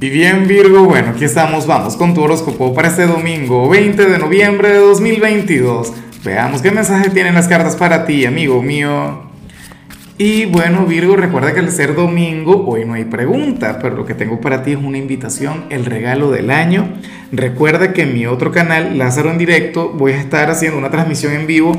Y bien Virgo, bueno, aquí estamos, vamos con tu horóscopo para este domingo 20 de noviembre de 2022. Veamos qué mensaje tienen las cartas para ti, amigo mío. Y bueno Virgo, recuerda que al ser domingo hoy no hay pregunta, pero lo que tengo para ti es una invitación, el regalo del año. Recuerda que en mi otro canal, Lázaro en directo, voy a estar haciendo una transmisión en vivo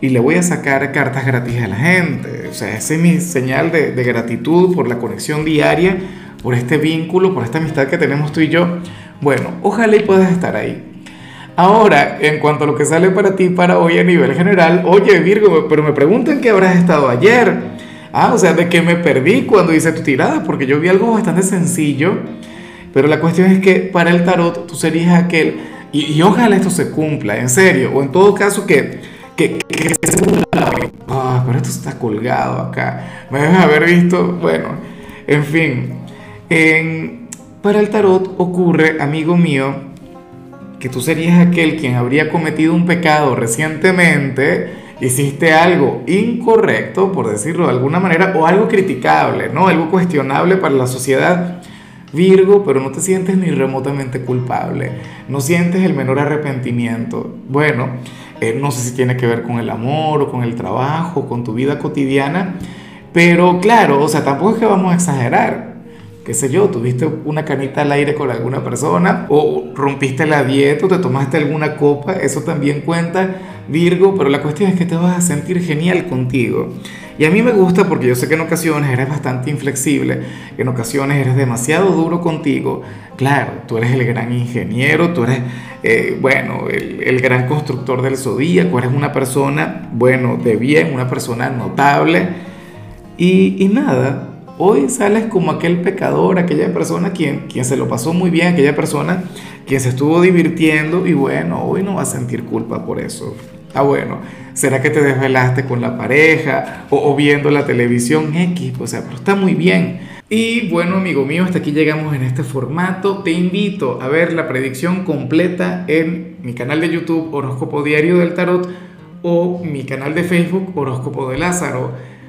y le voy a sacar cartas gratis a la gente. O sea, esa es mi señal de, de gratitud por la conexión diaria por este vínculo, por esta amistad que tenemos tú y yo. Bueno, ojalá y puedas estar ahí. Ahora, en cuanto a lo que sale para ti para hoy a nivel general, oye Virgo, pero me preguntan qué habrás estado ayer. Ah, o sea, de qué me perdí cuando hice tu tirada, porque yo vi algo bastante sencillo, pero la cuestión es que para el tarot tú serías aquel, y, ojalá esto se cumpla, en serio, o en todo caso que, que, que, ah, pero esto está colgado acá, me debes haber visto, bueno, en fin, para el tarot ocurre, amigo mío, que tú serías aquel quien habría cometido un pecado recientemente, hiciste algo incorrecto, por decirlo de alguna manera, o algo criticable, ¿no? Algo cuestionable para la sociedad. Virgo, pero no te sientes ni remotamente culpable, no sientes el menor arrepentimiento. Bueno, eh, no sé si tiene que ver con el amor o con el trabajo, con tu vida cotidiana, pero claro, o sea, tampoco es que vamos a exagerar qué sé yo, tuviste una canita al aire con alguna persona o rompiste la dieta o te tomaste alguna copa, eso también cuenta, Virgo, pero la cuestión es que te vas a sentir genial contigo. Y a mí me gusta porque yo sé que en ocasiones eres bastante inflexible, en ocasiones eres demasiado duro contigo. Claro, tú eres el gran ingeniero, tú eres, eh, bueno, el, gran constructor del zodíaco, eres una persona, bueno, de bien, una persona notable. Y nada, Hoy sales como aquel pecador, aquella persona quien, quien se lo pasó muy bien, aquella persona quien se estuvo divirtiendo y bueno, hoy no va a sentir culpa por eso. Ah, bueno, ¿será que te desvelaste con la pareja o, viendo la televisión X? O sea, pero está muy bien. Y bueno, amigo mío, hasta aquí llegamos en este formato. Te invito a ver la predicción completa en mi canal de YouTube Horóscopo Diario del Tarot o mi canal de Facebook Horóscopo de Lázaro.